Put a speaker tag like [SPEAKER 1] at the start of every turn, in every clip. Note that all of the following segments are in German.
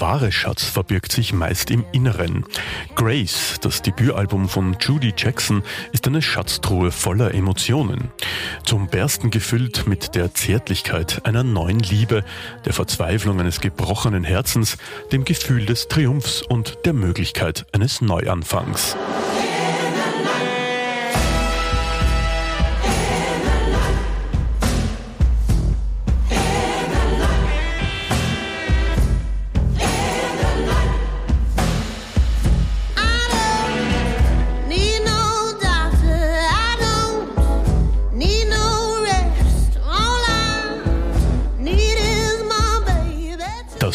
[SPEAKER 1] Wahre Schatz verbirgt sich meist im Inneren. Grace, das Debütalbum von Judy Jackson, ist eine Schatztruhe voller Emotionen. Zum Bersten gefüllt mit der Zärtlichkeit einer neuen Liebe, der Verzweiflung eines gebrochenen Herzens, dem Gefühl des Triumphs und der Möglichkeit eines Neuanfangs.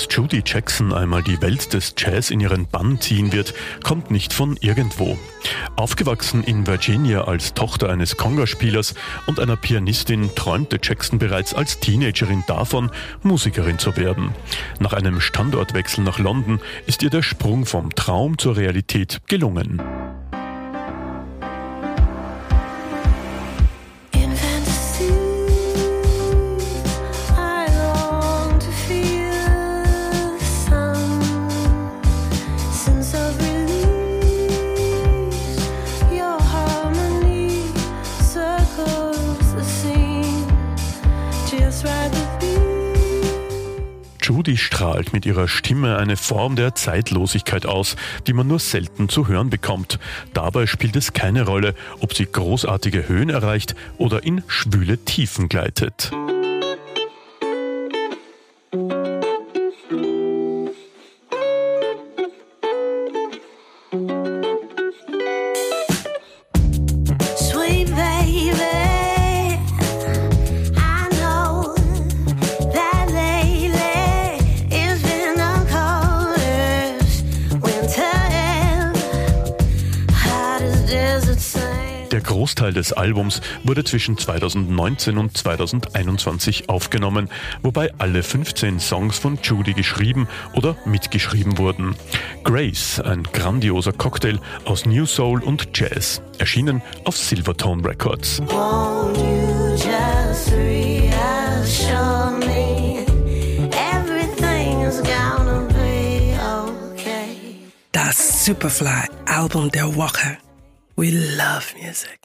[SPEAKER 1] Dass Judy Jackson einmal die Welt des Jazz in ihren Bann ziehen wird, kommt nicht von irgendwo. Aufgewachsen in Virginia als Tochter eines Congaspielers und einer Pianistin träumte Jackson bereits als Teenagerin davon, Musikerin zu werden. Nach einem Standortwechsel nach London ist ihr der Sprung vom Traum zur Realität gelungen. Judy strahlt mit ihrer Stimme eine Form der Zeitlosigkeit aus, die man nur selten zu hören bekommt. Dabei spielt es keine Rolle, ob sie großartige Höhen erreicht oder in schwüle Tiefen gleitet. Der Großteil des Albums wurde zwischen 2019 und 2021 aufgenommen, wobei alle 15 Songs von Judy geschrieben oder mitgeschrieben wurden. Grace, ein grandioser Cocktail aus New Soul und Jazz, erschienen auf Silvertone Records.
[SPEAKER 2] Das Superfly Album der Woche. We love music.